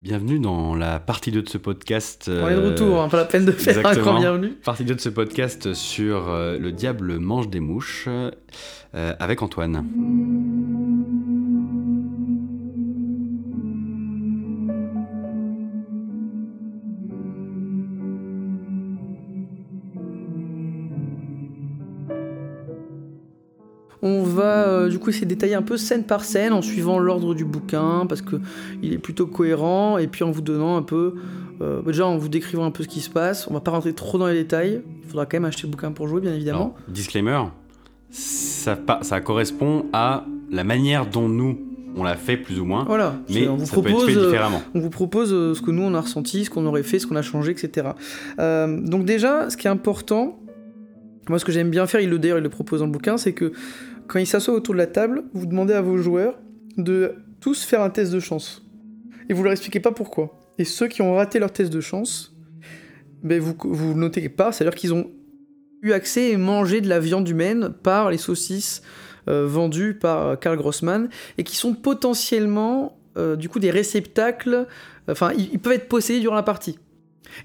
Bienvenue dans la partie 2 de ce podcast. On est de retour, hein, pas la peine de faire un grand bienvenue. Partie 2 de ce podcast sur euh, Le diable mange des mouches euh, avec Antoine. Va euh, du coup essayer de détailler un peu scène par scène en suivant l'ordre du bouquin parce que il est plutôt cohérent et puis en vous donnant un peu, euh, déjà en vous décrivant un peu ce qui se passe. On va pas rentrer trop dans les détails. Il faudra quand même acheter le bouquin pour jouer, bien évidemment. disclaimer, ça, ça correspond à la manière dont nous on l'a fait plus ou moins. Voilà. Mais on vous propose, peut être fait différemment. On vous propose euh, ce que nous on a ressenti, ce qu'on aurait fait, ce qu'on a changé, etc. donc déjà, ce qui est important, moi ce que j'aime bien faire, il le d'ailleurs il le propose dans le bouquin, c'est que quand il s'assoit autour de la table, vous demandez à vos joueurs de tous faire un test de chance. Et vous leur expliquez pas pourquoi. Et ceux qui ont raté leur test de chance, ben vous, vous notez pas, c'est-à-dire qu'ils ont eu accès et mangé de la viande humaine par les saucisses euh, vendues par Karl Grossman et qui sont potentiellement euh, du coup des réceptacles, enfin ils, peuvent être possédés durant la partie.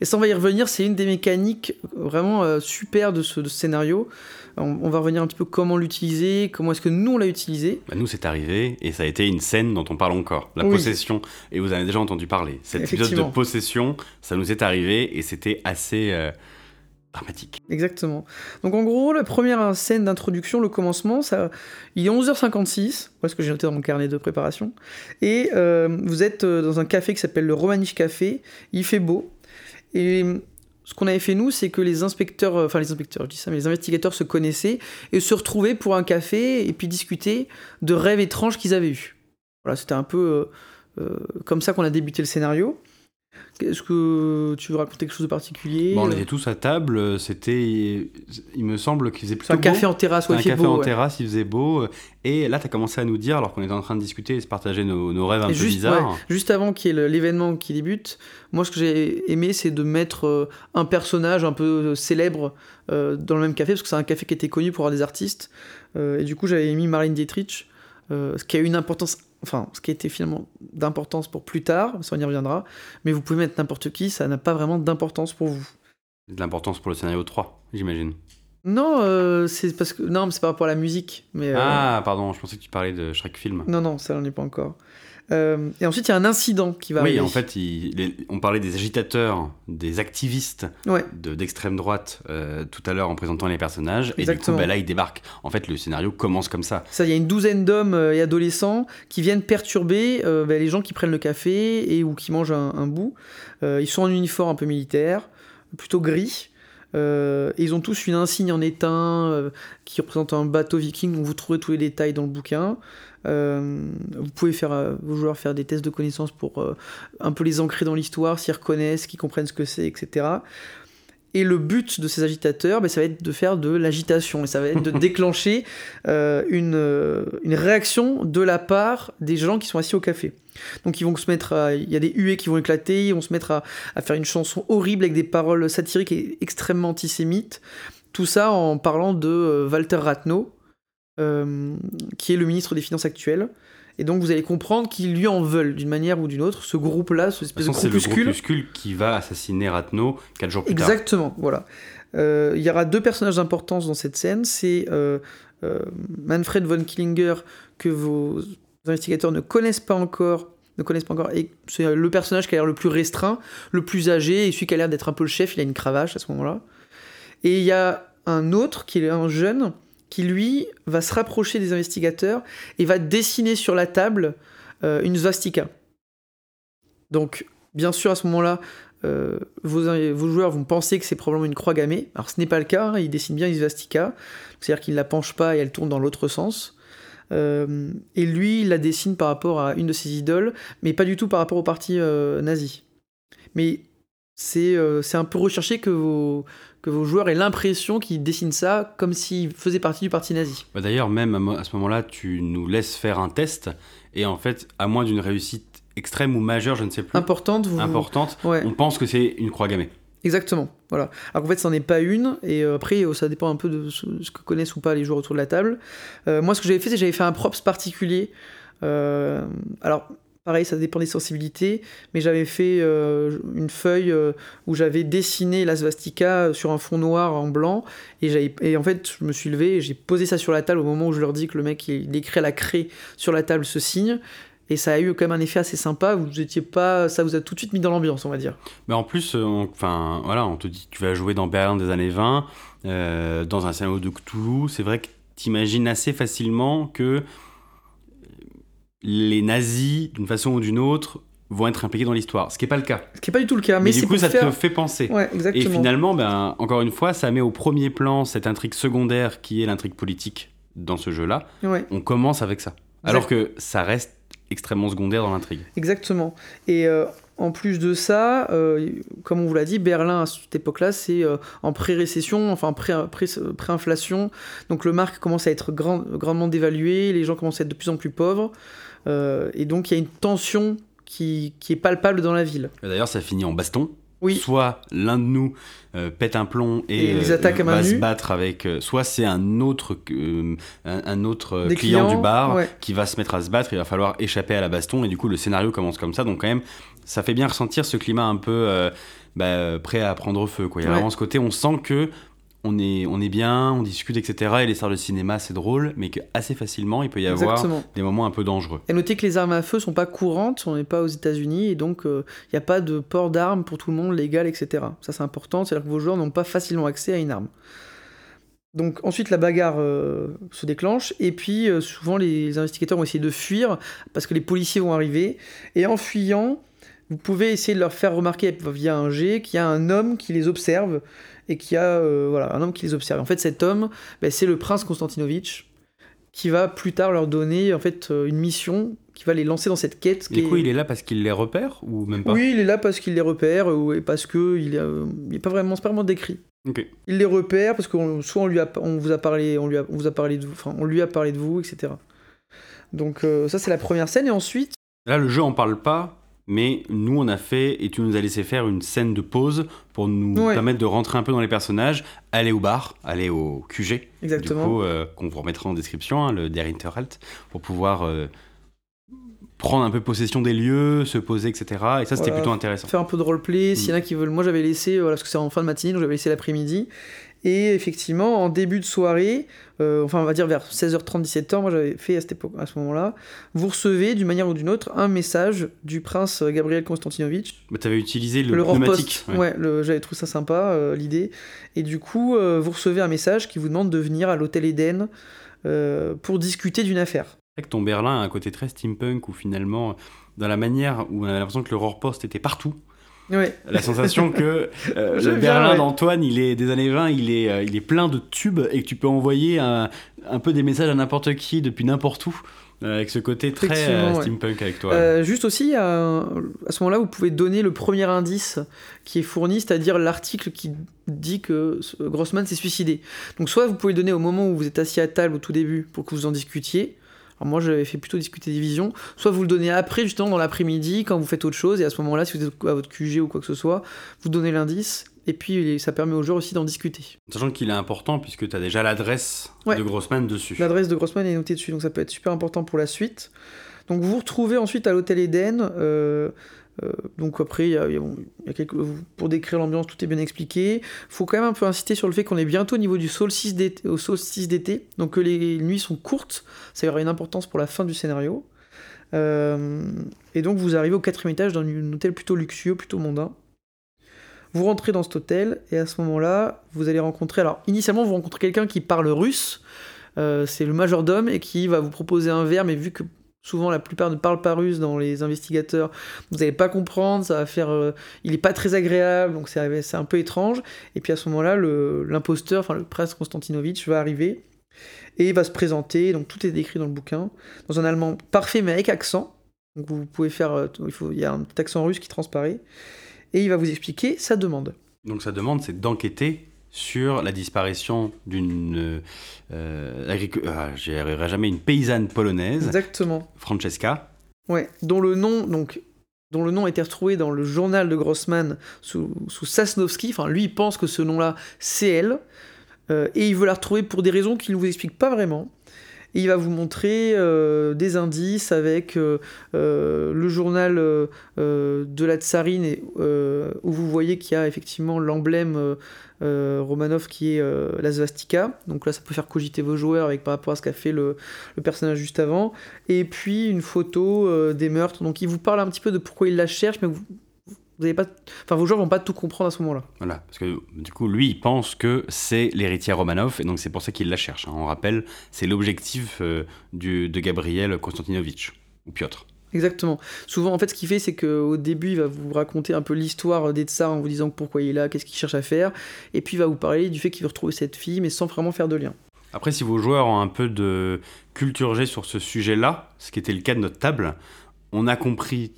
Et ça on va y revenir, c'est une des mécaniques vraiment euh, super de ce scénario. On, va revenir un petit peu comment l'utiliser, comment est-ce que nous on l'a utilisé. Bah nous c'est arrivé et ça a été une scène dont on parle encore, la possession. Et vous avez déjà entendu parler. Cet épisode de possession, ça nous est arrivé et c'était assez euh, dramatique. Exactement. Donc en gros, la première scène d'introduction, le commencement, ça, il est 11h56, parce que j'ai noté dans mon carnet de préparation, et euh, vous êtes dans un café qui s'appelle le Romanish Café, il fait beau, et ce qu'on avait fait nous, c'est que les inspecteurs, euh, enfin les inspecteurs, je dis ça, mais les investigateurs se connaissaient et se retrouvaient pour un café et puis discuter de rêves étranges qu'ils avaient eus. Voilà, c'était un peu euh, euh, comme ça qu'on a débuté le scénario. Est-ce que tu veux raconter quelque chose de particulier On était tous à table, c'était. Il me semble qu'il faisait plutôt. un café en terrasse, ouais, Un café en terrasse, il faisait beau. Et là, tu as commencé à nous dire, alors qu'on était en train de discuter et de partager nos, rêves un peu bizarres. juste avant qu'il y ait l'événement qui débute, moi, ce que j'ai aimé, c'est de mettre euh, un personnage un peu euh, célèbre euh, dans le même café, parce que c'est un café qui était connu pour avoir des artistes. et du coup, j'avais mis Marlene Dietrich, ce qui a une importance enfin, ce qui été finalement d'importance pour plus tard, ça on y reviendra, mais vous pouvez mettre n'importe qui, ça n'a pas vraiment d'importance pour vous. De l'importance pour le scénario 3, j'imagine. Non, euh, c'est parce que non, c'est par rapport à la musique. Mais, euh, Ah, pardon, je pensais que tu parlais de Shrek Film. Non, non, ça n'en est pas encore. Euh, et ensuite, il y a un incident qui va oui, arriver. en fait, on parlait des agitateurs, des activistes d'extrême droite euh, tout à l'heure en présentant les personnages. Et du coup, bah, là, ils débarquent. En fait, le scénario commence comme ça. Ça, il y a une douzaine d'hommes euh, et adolescents qui viennent perturber bah, les gens qui prennent le café et ou qui mangent un, bout. ils sont en uniforme un peu militaire, plutôt gris. et ils ont tous une insigne en étain qui représente un bateau viking. Vous trouvez tous les détails dans le bouquin. Euh, vous pouvez faire euh, vos joueurs faire des tests de connaissances pour euh, un peu les ancrer dans l'histoire, s'y reconnaissent, qu'ils comprennent ce que c'est, etc. Et le but de ces agitateurs, ben, ça va être de faire de l'agitation, et ça va être de déclencher une, une, réaction de la part des gens qui sont assis au café. Donc ils vont se mettre à... Il y a des huées qui vont éclater, ils vont se mettre à, à, faire une chanson horrible avec des paroles satiriques et extrêmement antisémites. Tout ça en parlant de Walter Ratno, euh, qui est le ministre des Finances actuel. Et donc vous allez comprendre qu'ils lui en veulent d'une manière ou d'une autre. Ce groupe-là, ce espèce de, de groupuscule. C'est le groupuscule qui va assassiner Ratno quatre jours plus Exactement, tard. Exactement, voilà. Euh, il y aura deux personnages d'importance dans cette scène. C'est euh, Manfred von Killinger que vos investigateurs ne connaissent pas encore. Ne connaissent pas encore. Et c'est le personnage qui a l'air le plus restreint, le plus âgé, et celui qui a l'air d'être un peu le chef. Il a une cravache à ce moment-là. Et il y a un autre qui est un jeune qui lui va se rapprocher des investigateurs et va dessiner sur la table euh, une svastika. Donc, bien sûr, à ce moment-là, euh, vos, joueurs vont penser que c'est probablement une croix gammée. Alors, ce n'est pas le cas, hein, il dessine bien une svastika, c'est-à-dire qu'il ne la penche pas et elle tourne dans l'autre sens. Euh, et lui, il la dessine par rapport à une de ses idoles, mais pas du tout par rapport au parti nazi. Mais c'est un peu recherché que vos, que vos joueurs aient l'impression qu'ils dessinent ça comme s'ils faisaient partie du parti nazi. Bah, d'ailleurs, même à ce moment-là, tu nous laisses faire un test, et en fait, à moins d'une réussite extrême ou majeure, je ne sais plus. Importante, vous... Importante, on pense que c'est une croix gammée. Exactement, voilà. Alors qu'en fait, ça n'en est pas une, et euh, après, euh, ça dépend un peu de ce, que connaissent ou pas les joueurs autour de la table. Euh, moi, ce que j'avais fait, c'est que j'avais fait un props particulier. alors, pareil, ça dépend des sensibilités, mais j'avais fait euh, une feuille euh, où j'avais dessiné la svastika sur un fond noir en blanc, et, et en fait, je me suis levé et j'ai posé ça sur la table au moment où je leur dis que le mec, il, écrit à la craie sur la table ce signe, et ça a eu quand même un effet assez sympa. Vous étiez pas, ça vous a tout de suite mis dans l'ambiance, on va dire. Mais en plus, enfin voilà, on te dit tu vas jouer dans Berlin des années 20, dans un scénario de Cthulhu. C'est vrai que tu imagines assez facilement que les nazis, d'une façon ou d'une autre, vont être impliqués dans l'histoire. Ce qui n'est pas le cas. Ce qui n'est pas du tout le cas. Mais, du coup, ça te fait penser. Ouais, Et finalement, ben, encore une fois, ça met au premier plan cette intrigue secondaire qui est l'intrigue politique dans ce jeu-là. On commence avec ça. Alors que ça reste extrêmement secondaire dans l'intrigue. Exactement. Et euh, en plus de ça, euh, comme on vous l'a dit, Berlin à cette époque-là, c'est euh, en pré-récession, enfin pré-inflation. Donc le marque commence à être grandement dévalué, les gens commencent à être de plus en plus pauvres. Euh, et donc il y a une tension qui, qui, est palpable dans la ville. D'ailleurs, ça finit en baston. Oui. Soit l'un de nous euh, pète un plomb et, et euh, va se battre avec. soit c'est un autre, un, autre client du bar qui va se mettre à se battre. Il va falloir échapper à la baston et du coup le scénario commence comme ça. Donc quand même, ça fait bien ressentir ce climat un peu bah, prêt à prendre feu. Quoi. Il y a vraiment ce côté, on sent que on est, on est bien, on discute, etc. Et les stars de cinéma, c'est drôle, mais qu'assez facilement, il peut y avoir des moments un peu dangereux. Et notez que les armes à feu sont pas courantes, on n'est pas aux États-Unis, et donc il euh, n'y a pas de port d'armes pour tout le monde légal, etc. Ça, c'est important, c'est-à-dire que vos joueurs n'ont pas facilement accès à une arme. Donc ensuite la bagarre euh, se déclenche et puis euh, souvent les investigateurs vont essayer de fuir parce que les policiers vont arriver et en fuyant vous pouvez essayer de leur faire remarquer via un jet qu'il y a un homme qui les observe et qui a euh, voilà, un homme qui les observe. En fait, cet homme, ben, c'est le prince Konstantinovitch qui va plus tard leur donner en fait euh, une mission qui va les lancer dans cette quête. Du coup, il est là parce qu'il les repère ou même pas? Oui, il est là parce qu'il les repère ou parce que il est, pas vraiment, c'est pas vraiment décrit. Il les repère parce que soit on lui a, on vous a parlé, on lui a, vous a parlé de vous, enfin on lui a parlé de vous, etc. Donc euh, ça c'est la première scène et ensuite. Là, le jeu en parle pas, mais nous on a fait et tu nous as laissé faire une scène de pause pour nous permettre de rentrer un peu dans les personnages, aller au bar, aller au QG, Exactement. du coup euh, qu'on vous remettra en description, hein, le Der Interhalt, pour pouvoir euh, prendre un peu possession des lieux, se poser, etc. Et ça c'était plutôt intéressant. Faire un peu de roleplay, s'il y en a mm. qui veulent. Moi j'avais laissé, voilà, parce que c'est en fin de matinée, donc j'avais laissé l'après-midi. Et effectivement, en début de soirée, euh, enfin on va dire vers 16h30, 17h, moi j'avais fait à, cette époque, à ce moment-là, vous recevez d'une manière ou d'une autre un message du prince Gabriel Konstantinovitch. Mais tu avais utilisé le, le pneumatique. Ouais, j'avais trouvé ça sympa, euh, l'idée. Et du coup, euh, vous recevez un message qui vous demande de venir à l'hôtel Eden pour discuter d'une affaire. C'est vrai que ton Berlin a un côté très steampunk où finalement, dans la manière où on avait l'impression que le Rohrpost était partout, la sensation que euh, le Berlin d'Antoine, il est des années 20, il est, euh, il est plein de tubes et que tu peux envoyer un, un peu des messages à n'importe qui depuis n'importe où. Euh, avec ce côté très steampunk avec toi. juste aussi, à, ce moment-là, vous pouvez donner le premier indice qui est fourni, c'est-à-dire l'article qui dit que Grossman s'est suicidé. Donc soit vous pouvez le donner au moment où vous êtes assis à table au tout début pour que vous en discutiez, alors moi, j'avais fait plutôt discuter division. Soit vous le donnez après, justement, dans l'après-midi, quand vous faites autre chose, et à ce moment-là, si vous êtes à votre QG ou quoi que ce soit, vous donnez l'indice, et puis ça permet aux joueurs aussi d'en discuter. Sachant qu'il est important, puisque tu as déjà l'adresse de Grossman dessus. L'adresse de Grossman est notée dessus, donc ça peut être super important pour la suite. Donc vous vous retrouvez ensuite à l'hôtel Eden. Euh, euh, donc après, pour décrire l'ambiance, tout est bien expliqué. faut quand même un peu insister sur le fait qu'on est bientôt au niveau du solstice d'été, donc que les nuits sont courtes, ça aura une importance pour la fin du scénario. Euh, et donc vous arrivez au quatrième étage dans un hôtel plutôt luxueux, plutôt mondain. Vous rentrez dans cet hôtel et à ce moment-là, vous allez rencontrer. Alors initialement, vous rencontrez quelqu'un qui parle russe. Euh, c'est le majordome et qui va vous proposer un verre, mais vu que souvent la plupart ne parlent pas russe dans les investigateurs, vous n'allez pas comprendre, ça va faire... Euh, il n'est pas très agréable, donc c'est un peu étrange. Et puis à ce moment-là, l'imposteur, enfin le prince Konstantinovitch va arriver et il va se présenter, donc tout est décrit dans le bouquin, dans un allemand parfait mais avec accent. Donc vous pouvez faire... Euh, il, y a un petit accent russe qui transparaît. Et il va vous expliquer sa demande. Donc sa demande, c'est d'enquêter sur la disparition d'une euh, euh jamais une paysanne polonaise. Exactement. Francesca. Ouais, dont le nom donc dont le nom a été retrouvé dans le journal de Grossman sous, sous Sasnowski. Enfin, lui, il pense que ce nom-là, c'est elle. Euh, et il veut la retrouver pour des raisons qu'il ne vous explique pas vraiment. Et il va vous montrer des indices avec le journal de la tsarine, où vous voyez qu'il y a effectivement l'emblème Romanov qui est la svastika. Donc là, ça peut faire cogiter vos joueurs avec par rapport à ce qu'a fait le, personnage juste avant. Et puis une photo des meurtres. Donc il vous parle un petit peu de pourquoi il la cherche, mais vous avez pas, enfin vos joueurs vont pas tout comprendre à ce moment-là. Voilà, parce que du coup, lui, il pense que c'est l'héritier Romanov, et donc c'est pour ça qu'il la cherche. Hein. On rappelle, c'est l'objectif euh, de Gabriel Konstantinovitch ou Piotr. Exactement. Souvent, en fait, ce qu'il fait, c'est qu'au début, il va vous raconter un peu l'histoire des tsars en vous disant pourquoi il est là, qu'est-ce qu'il cherche à faire, et puis il va vous parler du fait qu'il veut retrouver cette fille, mais sans vraiment faire de lien. Après, si vos joueurs ont un peu de culture G sur ce sujet-là, ce qui était le cas de notre table, on a compris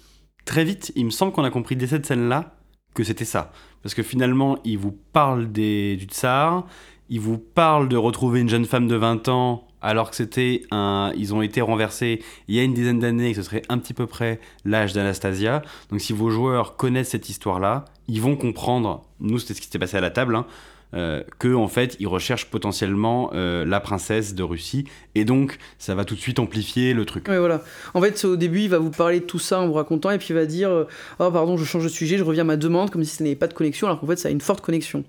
très vite, il me semble qu'on a compris dès cette scène-là que c'était ça. Parce que finalement, il vous parle des, du tsar, il vous parle de retrouver une jeune femme de 20 ans alors que c'était un, ils ont été renversés il y a une dizaine d'années et que ce serait un petit peu près l'âge d'Anastasia. Donc si vos joueurs connaissent cette histoire-là, ils vont comprendre, nous c'était ce qui s'est passé à la table, hein, euh, que en fait il recherche potentiellement euh, la princesse de Russie et donc ça va tout de suite amplifier le truc. Oui voilà. En fait au début il va vous parler de tout ça en vous racontant et puis il va dire euh, oh pardon je change de sujet je reviens à ma demande comme si ce n'avait pas de connexion alors qu'en fait ça a une forte connexion.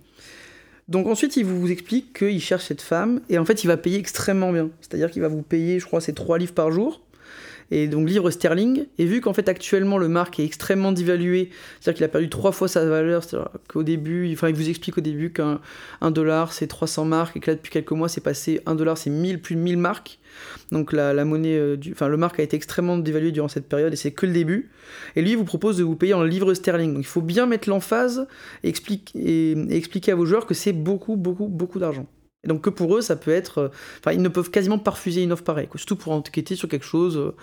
Donc ensuite il vous explique qu'il cherche cette femme et en fait il va payer extrêmement bien. C'est-à-dire qu'il va vous payer je crois c'est 3 livres par jour et donc livre sterling. Et vu qu'en fait actuellement le marque est extrêmement dévalué, c'est-à-dire qu'il a perdu trois fois sa valeur, c'est-à-dire qu'au début, enfin il vous explique au début qu'un dollar c'est 300 marques et que là depuis quelques mois c'est passé 1 dollar c'est 1000 plus de 1000 marques. Donc la, monnaie, euh, enfin le marque a été extrêmement dévalué durant cette période et c'est que le début. Et lui il vous propose de vous payer en livre sterling. Donc il faut bien mettre l'emphase et, et expliquer à vos joueurs que c'est beaucoup beaucoup beaucoup d'argent donc que pour eux, ça peut être... Euh, enfin, ils ne peuvent quasiment pas refuser une offre pareille, surtout pour enquêter sur quelque chose euh,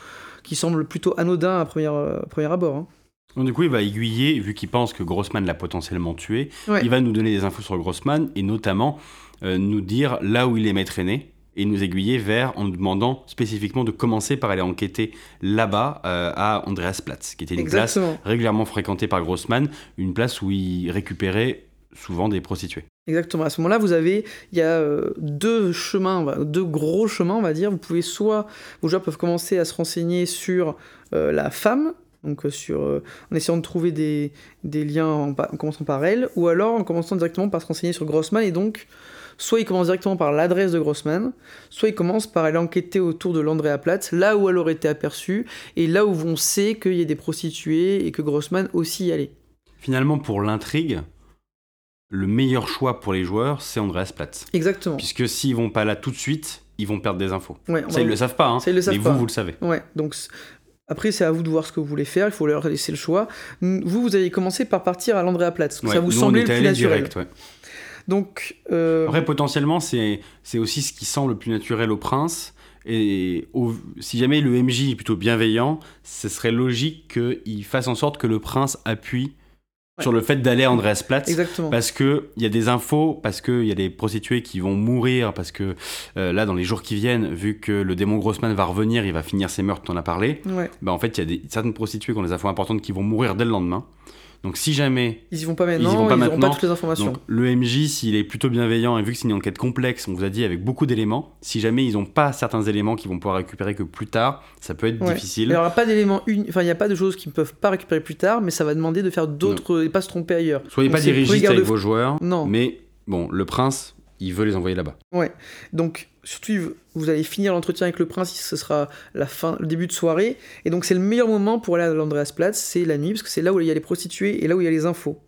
qui semble plutôt anodin à premier, euh, premier abord. Hein. Donc, du coup, il va aiguiller, vu qu'il pense que Grossman l'a potentiellement tué, il va nous donner des infos sur Grossman, et notamment nous dire là où il aimait traîner, et nous aiguiller vers, en nous demandant spécifiquement de commencer par aller enquêter là-bas à Andreasplatz, qui était une place régulièrement fréquentée par Grossman, une place où il récupérait souvent des prostituées. Exactement. À ce moment-là, vous avez, il y a euh, deux chemins, deux gros chemins, on va dire. Vous pouvez soit, vos joueurs peuvent commencer à se renseigner sur euh, la femme, donc euh, sur, en essayant de trouver des, liens en, commençant par elle, ou alors en commençant directement par se renseigner sur Grossman, et donc, soit ils commencent directement par l'adresse de Grossman, soit ils commencent par aller enquêter autour de l'Andrea Platz, là où elle aurait été aperçue, et là où on sait qu'il y a des prostituées et que Grossman aussi y allait. Finalement, pour l'intrigue, le meilleur choix pour les joueurs, c'est Andreas Platz. Exactement. Puisque s'ils vont pas là tout de suite, ils vont perdre des infos. ça, ils le savent pas, hein, mais vous, vous le savez. Ouais, donc après, c'est à vous de voir ce que vous voulez faire, il faut leur laisser le choix. Vous, vous avez commencé par partir à l'Andrea Platz, ça vous semblait le plus naturel. Direct, ouais. Donc, euh... Après, potentiellement, c'est aussi ce qui semble le plus naturel au prince. Et si jamais le MJ est plutôt bienveillant, ce serait logique qu'il fasse en sorte que le prince appuie sur le fait d'aller à Andreas Platz. Exactement. Parce qu'il y a des infos, parce qu'il y a des prostituées qui vont mourir, parce que euh, là, dans les jours qui viennent, vu que le démon Grossman va revenir, il va finir ses meurtres, on a parlé. Bah, en fait, il y a des, certaines prostituées qui ont des infos importantes qui vont mourir dès le lendemain. Donc si jamais ils y vont pas maintenant, ils, vont pas, ils pas toutes les informations. le MJ, s'il est plutôt bienveillant et vu que c'est une enquête complexe, on vous a dit avec beaucoup d'éléments, si jamais ils n'ont pas certains éléments qu'ils vont pouvoir récupérer que plus tard, ça peut être difficile. Il n'y aura pas d'éléments, enfin il n'y a pas de choses qu'ils ne peuvent pas récupérer plus tard, mais ça va demander de faire d'autres et pas se tromper ailleurs. Soyez pas dirigiste avec vos joueurs. Non. Mais bon, le prince, il veut les envoyer là-bas. Ouais. Donc surtout vous allez finir l'entretien avec le prince, ce sera le début de soirée, et donc c'est le meilleur moment pour aller à l'Andreasplatz, c'est la nuit, parce que c'est là où il y a les prostituées et là où il y a les infos.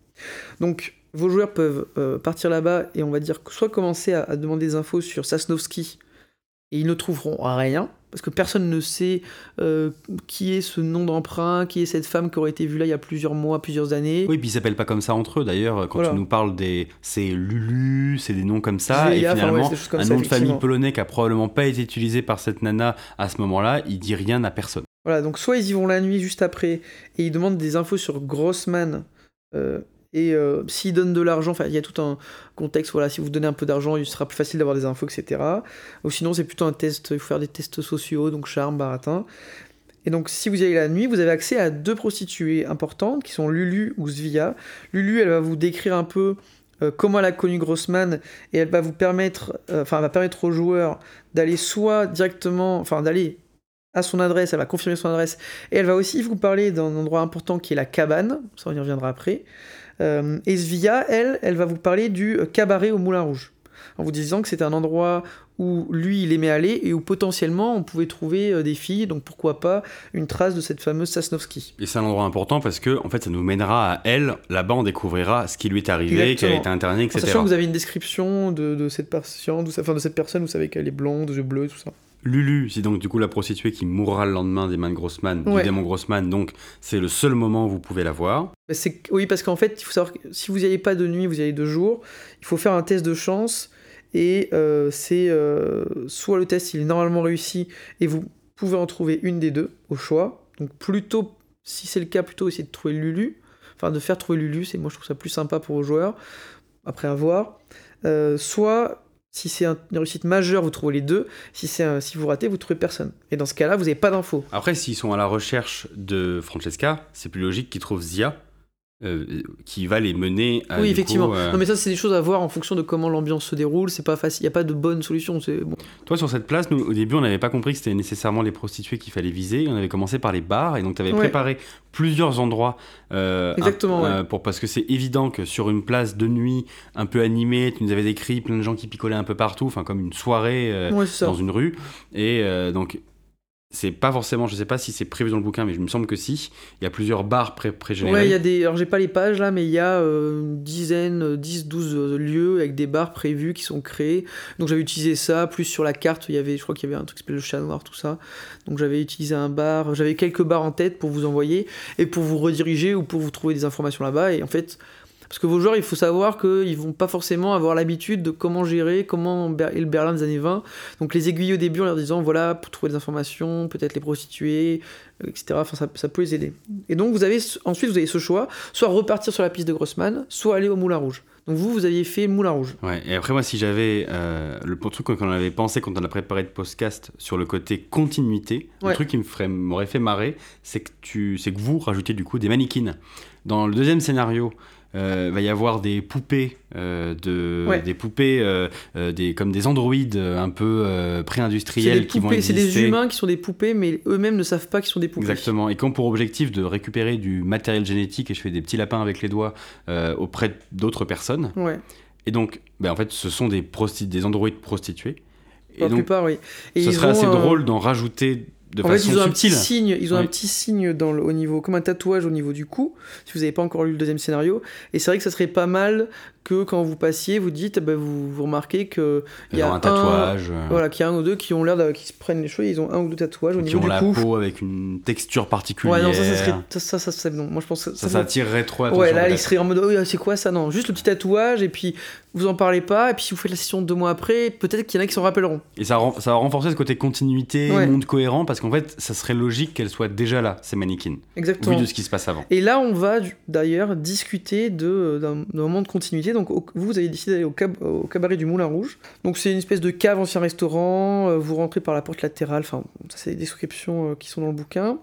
Donc vos joueurs peuvent euh, partir là-bas et on va dire soit commencer à, à demander des infos sur Sasnovski, et ils ne trouveront rien, parce que personne ne sait euh, qui est ce nom d'emprunt, qui est cette femme qui aurait été vue là il y a plusieurs mois, plusieurs années. Oui, puis ils s'appellent pas comme ça entre eux d'ailleurs. Quand tu nous parles des. C'est Lulu, c'est des noms comme ça. et finalement, un nom de famille polonais qui a probablement pas été utilisé par cette nana à ce moment-là, il dit rien à personne. Voilà, donc soit ils y vont la nuit juste après et ils demandent des infos sur Grossman. Euh, et euh, s'ils donnent de l'argent, il y a tout un contexte, voilà, si vous donnez un peu d'argent, il sera plus facile d'avoir des infos, etc. Ou sinon, c'est plutôt un test, il faut faire des tests sociaux, donc charme, baratin. Et donc, si vous y allez la nuit, vous avez accès à deux prostituées importantes, qui sont Lulu ou Svia. Lulu, elle va vous décrire un peu comment elle a connu Grossman et elle va vous permettre, enfin, va permettre aux joueurs d'aller soit directement, enfin, d'aller à son adresse, elle va confirmer son adresse, et elle va aussi vous parler d'un endroit important qui est la cabane, ça on y reviendra après. Et Svia, elle, elle va vous parler du cabaret au Moulin Rouge en vous disant que c'était un endroit où lui il aimait aller et où potentiellement on pouvait trouver euh, des filles, donc pourquoi pas une trace de cette fameuse Sasnovski. Et c'est un endroit important parce que en fait ça nous mènera à elle, là-bas on découvrira ce qui lui est arrivé, qu'elle a été internée, etc. sachant que vous avez une description de, cette, patiente, enfin, de cette personne, vous savez qu'elle est blonde, yeux bleus, tout ça. Lulu, c'est donc du coup la prostituée qui mourra le lendemain des mains de Grossman, du démon Grossman, donc c'est le seul moment où vous pouvez la voir. Oui, parce qu'en fait, il faut savoir que si vous n'y allez pas de nuit, vous y allez de jour, il faut faire un test de chance et euh, c'est euh, soit le test il est normalement réussi et vous pouvez en trouver une des deux au choix. Donc plutôt, si c'est le cas, plutôt essayer de trouver Lulu. Enfin de faire trouver Lulu, c'est moi je trouve ça plus sympa pour vos joueurs, après avoir. Euh, soit si c'est une réussite majeure, vous trouvez les deux. Si, c'est si vous ratez, vous trouvez personne. Et dans ce cas-là, vous n'avez pas d'infos. Après, s'ils sont à la recherche de Francesca, c'est plus logique qu'ils trouvent Zia euh, qui va les mener à. Oui, effectivement. Euh, non, mais ça, c'est des choses à voir en fonction de comment l'ambiance se déroule. C'est pas facile. Il n'y a pas de bonne solution. C'est bon. Toi, sur cette place, nous, au début, on n'avait pas compris que c'était nécessairement les prostituées qu'il fallait viser. On avait commencé par les bars et donc tu avais préparé plusieurs endroits. Euh, Exactement. pour, parce que c'est évident que sur une place de nuit un peu animée, tu nous avais décrit plein de gens qui picolaient un peu partout, enfin comme une soirée dans une rue. Et donc c'est pas forcément, je sais pas si c'est prévu dans le bouquin, mais je me semble que si. Il y a plusieurs bars pré-générés. ouais, il y a des. Alors j'ai pas les pages là, mais il y a euh, une dizaine, 10, 12 euh, lieux avec des bars prévus qui sont créés. Donc j'avais utilisé ça, plus sur la carte, il y avait, je crois qu'il y avait un truc qui s'appelait le chat noir, tout ça. Donc j'avais utilisé un bar, j'avais quelques bars en tête pour vous envoyer et pour vous rediriger ou pour vous trouver des informations là-bas. Et en fait, parce que vos joueurs, il faut savoir qu'ils vont pas forcément avoir l'habitude de comment gérer, comment est le Berlin des années 20. Donc les aiguilles au début en leur disant voilà, pour trouver des informations, peut-être les prostituées, euh, etc. Enfin, ça, ça, peut les aider. Et donc vous avez ensuite vous avez ce choix, soit repartir sur la piste de Grossman, soit aller au Moulin Rouge. Donc vous, vous aviez fait Moulin Rouge. Ouais, et après moi, si j'avais euh, le truc qu'on avait pensé quand on a préparé le podcast sur le côté continuité, le truc qui m'aurait fait marrer, c'est que, tu, que vous rajoutez du coup des mannequins. Dans le deuxième scénario, euh, va y avoir des poupées, euh, de, des poupées euh, des, comme des androïdes un peu pré-industriels qui vont C'est des humains qui sont des poupées, mais eux-mêmes ne savent pas qu'ils sont des poupées. Exactement, et qui ont pour objectif de récupérer du matériel génétique, et je fais des petits lapins avec les doigts, auprès d'autres personnes. Ouais. Et donc, ben, en fait, ce sont des, des androïdes prostitués. Et la plupart, oui. Et ce serait assez drôle d'en rajouter en fait, ils ont un petit signe, ils ont un petit signe dans le, au niveau, comme un tatouage au niveau du cou. Si vous n'avez pas encore lu le deuxième scénario, et c'est vrai que ça serait pas mal que quand vous passiez, vous dites, bah, vous, vous remarquez que il y a un tatouage, voilà, qu'il y a un ou deux qui ont l'air qui se prennent les cheveux, ils ont un ou deux tatouages au niveau du ont la peau avec une texture particulière. Ouais, non, ça, ça serait, ça, ça, ça Moi, je pense que ça, ça, attirerait trop Ouais, là, ils seraient en mode, oh, c'est quoi ça? Non, juste le petit tatouage, et puis vous en parlez pas, et puis si vous faites la session deux mois après, peut-être qu'il y en a qui s'en rappelleront. Et ça, ça va renforcer ce côté continuité, monde cohérent, parce qu'en fait, ça serait logique qu'elles soient déjà là, ces mannequins. Exactement. Vu de ce qui se passe avant. Et là, on va d'ailleurs discuter d'un moment de continuité. Donc, vous, vous avez décidé d'aller au, au, cabaret du Moulin Rouge. Donc, c'est une espèce de cave ancien restaurant. Euh, vous rentrez par la porte latérale. Enfin, ça, c'est des descriptions euh, qui sont dans le bouquin.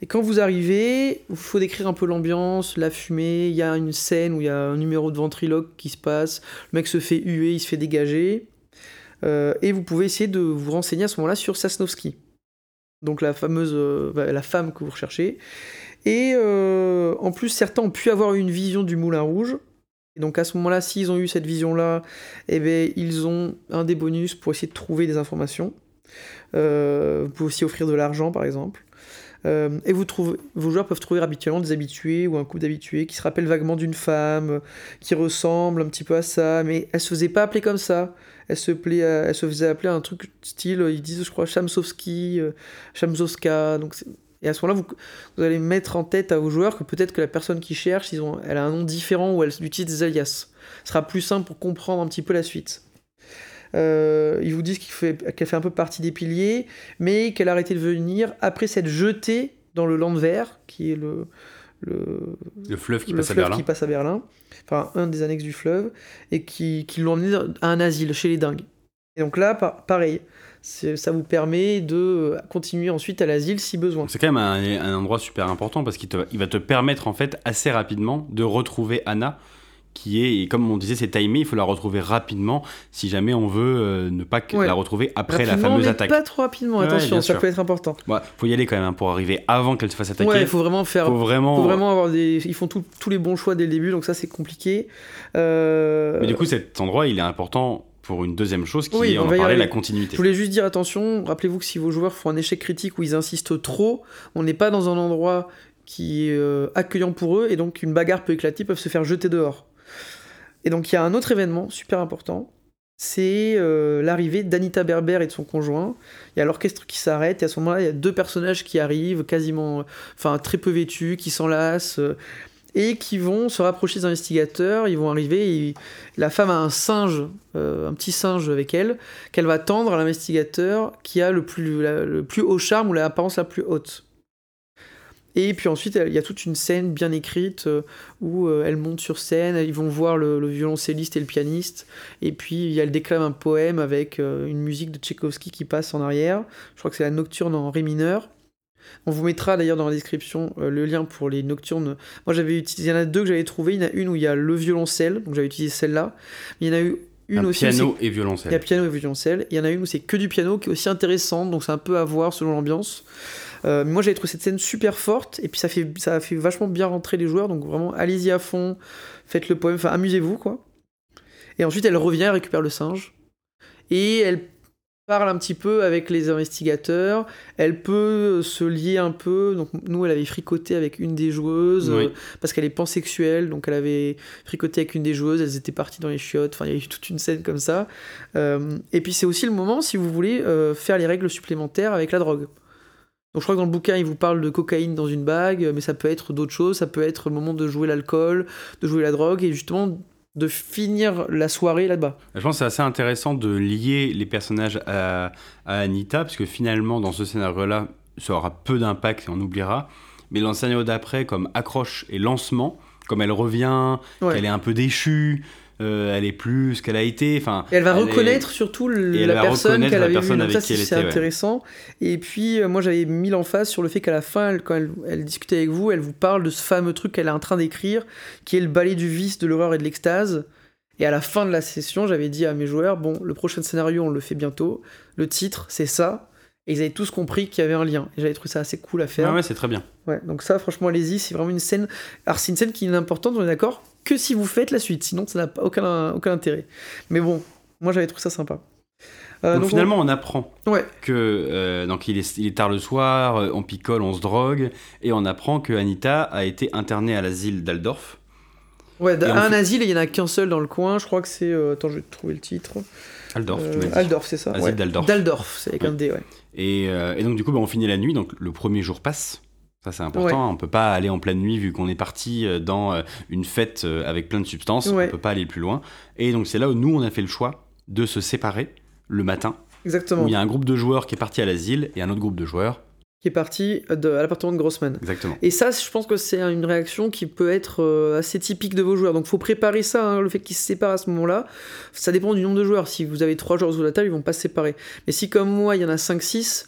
Et quand vous arrivez, il faut décrire un peu l'ambiance, la fumée. Il y a une scène où il y a un numéro de ventriloque qui se passe mec se fait huer, il se fait dégager. Euh, et vous pouvez essayer de vous renseigner à ce moment-là sur Sasnovski. Donc la fameuse bah, la femme que vous recherchez. Et en plus, certains ont pu avoir une vision du Moulin Rouge. Et donc à ce moment-là, s'ils ont eu cette vision-là, eh bien, ils ont un des bonus pour essayer de trouver des informations. vous pouvez aussi offrir de l'argent, par exemple. Euh, et vous trouvez, vos joueurs peuvent trouver habituellement des habitués ou un couple d'habitués qui se rappellent vaguement d'une femme, qui ressemble un petit peu à ça, mais elle se faisait pas appeler comme ça. Elle se, elle se faisait appeler un truc style, ils disent, je crois, Chamsowski, euh, Chamzowska. Donc et à ce moment-là, vous, vous, allez mettre en tête à vos joueurs que peut-être que la personne qui cherche, ils ont, elle a un nom différent ou elle utilise des alias. Ce sera plus simple pour comprendre un petit peu la suite. Euh, ils vous disent qu'elle fait, fait, un peu partie des piliers, mais qu'elle a arrêté de venir après s'être jetée dans le Landwehr, qui est le, le, le fleuve, qui, le passe fleuve qui, passe à Berlin, enfin un des annexes du fleuve, et qui, qui l'ont emmené à un asile chez les dingues. Et donc là, pareil, ça vous permet de continuer ensuite à l'asile si besoin. C'est quand même un, un, endroit super important parce qu'il va te permettre en fait assez rapidement de retrouver Anna qui est, et comme on disait, c'est timé, il faut la retrouver rapidement si jamais on veut euh, ne pas la retrouver après la fameuse attaque. Pas trop rapidement, attention, ça peut être important. Il faut y aller quand même hein, pour arriver avant qu'elle se fasse attaquer. Ouais, il faut vraiment faire. Faut vraiment... Faut vraiment avoir des. Ils font tous les bons choix dès le début, donc ça c'est compliqué. Euh, Mais du coup, cet endroit, il est important pour une deuxième chose qui est, on, va parler, la continuité. Je voulais juste dire attention, rappelez-vous que si vos joueurs font un échec critique où ils insistent trop, on n'est pas dans un endroit qui est euh, accueillant pour eux et donc une bagarre peut éclater, peuvent se faire jeter dehors. Et donc il y a un autre événement super important, c'est euh, l'arrivée d'Anita Berber et de son conjoint. Il y a l'orchestre qui s'arrête, et à ce moment-là, il y a deux personnages qui arrivent, quasiment, enfin très peu vêtus, qui s'enlacent, euh, et qui vont se rapprocher des investigateurs. Ils vont arriver, et la femme a un singe, euh, un petit singe avec elle, qu'elle va tendre à l'investigateur qui a le plus, le haut charme ou l'apparence la plus haute. Et puis ensuite, il y a toute une scène bien écrite euh, où euh, elle monte sur scène, ils vont voir le, violoncelliste et le pianiste, et puis elle déclame un poème avec une musique de Tchaïkovski qui passe en arrière. Je crois que c'est la nocturne en ré mineur. On vous mettra d'ailleurs dans la description le lien pour les nocturnes. Moi j'avais utilisé, il y en a deux que j'avais trouvé. Il y en a une où il y a le violoncelle, donc j'avais utilisé celle-là. il y en a eu une un Piano et violoncelle. Il y a piano et violoncelle. Il y en a une où c'est que du piano qui est aussi intéressante, donc c'est un peu à voir selon l'ambiance. Euh, moi j'avais trouvé cette scène super forte et puis ça fait, ça fait vachement bien rentrer les joueurs donc vraiment allez-y à fond, faites le poème, enfin amusez-vous quoi. Et ensuite elle revient, elle récupère le singe et elle parle un petit peu avec les investigateurs, elle peut se lier un peu, donc nous elle avait fricoté avec une des joueuses, euh, parce qu'elle est pansexuelle, donc elle avait fricoté avec une des joueuses, elles étaient parties dans les chiottes, enfin il y a eu toute une scène comme ça. Euh, et puis c'est aussi le moment si vous voulez faire les règles supplémentaires avec la drogue. Donc je crois que dans le bouquin, il vous parle de cocaïne dans une bague, mais ça peut être d'autres choses, ça peut être le moment de jouer l'alcool, de jouer la drogue, et justement de finir la soirée là-bas. Je pense que c'est assez intéressant de lier les personnages à, Anita, parce que finalement, dans ce scénario-là, ça aura peu d'impact et on oubliera. Mais dans le scénario d'après, comme accroche et lancement, comme elle revient, qu'elle est un peu déchue, euh, elle est plus ce qu'elle a été. Enfin, elle va reconnaître surtout la personne qu'elle avait vue. ça, c'est intéressant. Et puis, euh, moi, j'avais mis l'emphase sur le fait qu'à la fin, quand elle, discutait avec vous, elle vous parle de ce fameux truc qu'elle est en train d'écrire, qui est le ballet du vice, de l'horreur et de l'extase. Et à la fin de la session, j'avais dit à mes joueurs, bon, le prochain scénario, on le fait bientôt. Le titre, c'est ça. Et ils avaient tous compris qu'il y avait un lien. Et j'avais trouvé ça assez cool à faire. ouais, c'est très bien. Ouais, donc ça, franchement, allez-y, c'est vraiment une scène. Alors, c'est une scène qui est importante, on est d'accord que si vous faites la suite, sinon ça n'a aucun, aucun intérêt. Mais bon, moi j'avais trouvé ça sympa. Euh, donc, finalement, on... apprend que euh, donc il est, il est, tard le soir, euh, on picole, on se drogue, et on apprend que Anita a été internée à l'asile d'Aldorf. Ouais, un asile, et il n'y en a qu'un seul dans le coin. Je crois que c'est. attends, je vais trouver le titre. Aldorf, tu Aldorf, c'est ça. Asile d'Aldorf. D'Aldorf, c'est avec un D, ouais. Et, et, donc, du coup, bah, on finit la nuit, donc le premier jour passe. Ça, c'est important. On peut pas aller en pleine nuit vu qu'on est parti euh, dans euh, une fête euh, avec plein de substances. On peut pas aller plus loin. Et donc, c'est là où nous, on a fait le choix de se séparer le matin. Exactement. Où il y a un groupe de joueurs qui est parti à l'asile et un autre groupe de joueurs qui est parti de, à l'appartement de Grossman. Exactement. Et ça, je pense que c'est une réaction qui peut être assez typique de vos joueurs. Donc, faut préparer ça, hein, le fait qu'ils se séparent à ce moment-là. Ça dépend du nombre de joueurs. Si vous avez trois joueurs sous la table, ils vont pas se séparer. Mais si, comme moi, il y en a 5-6,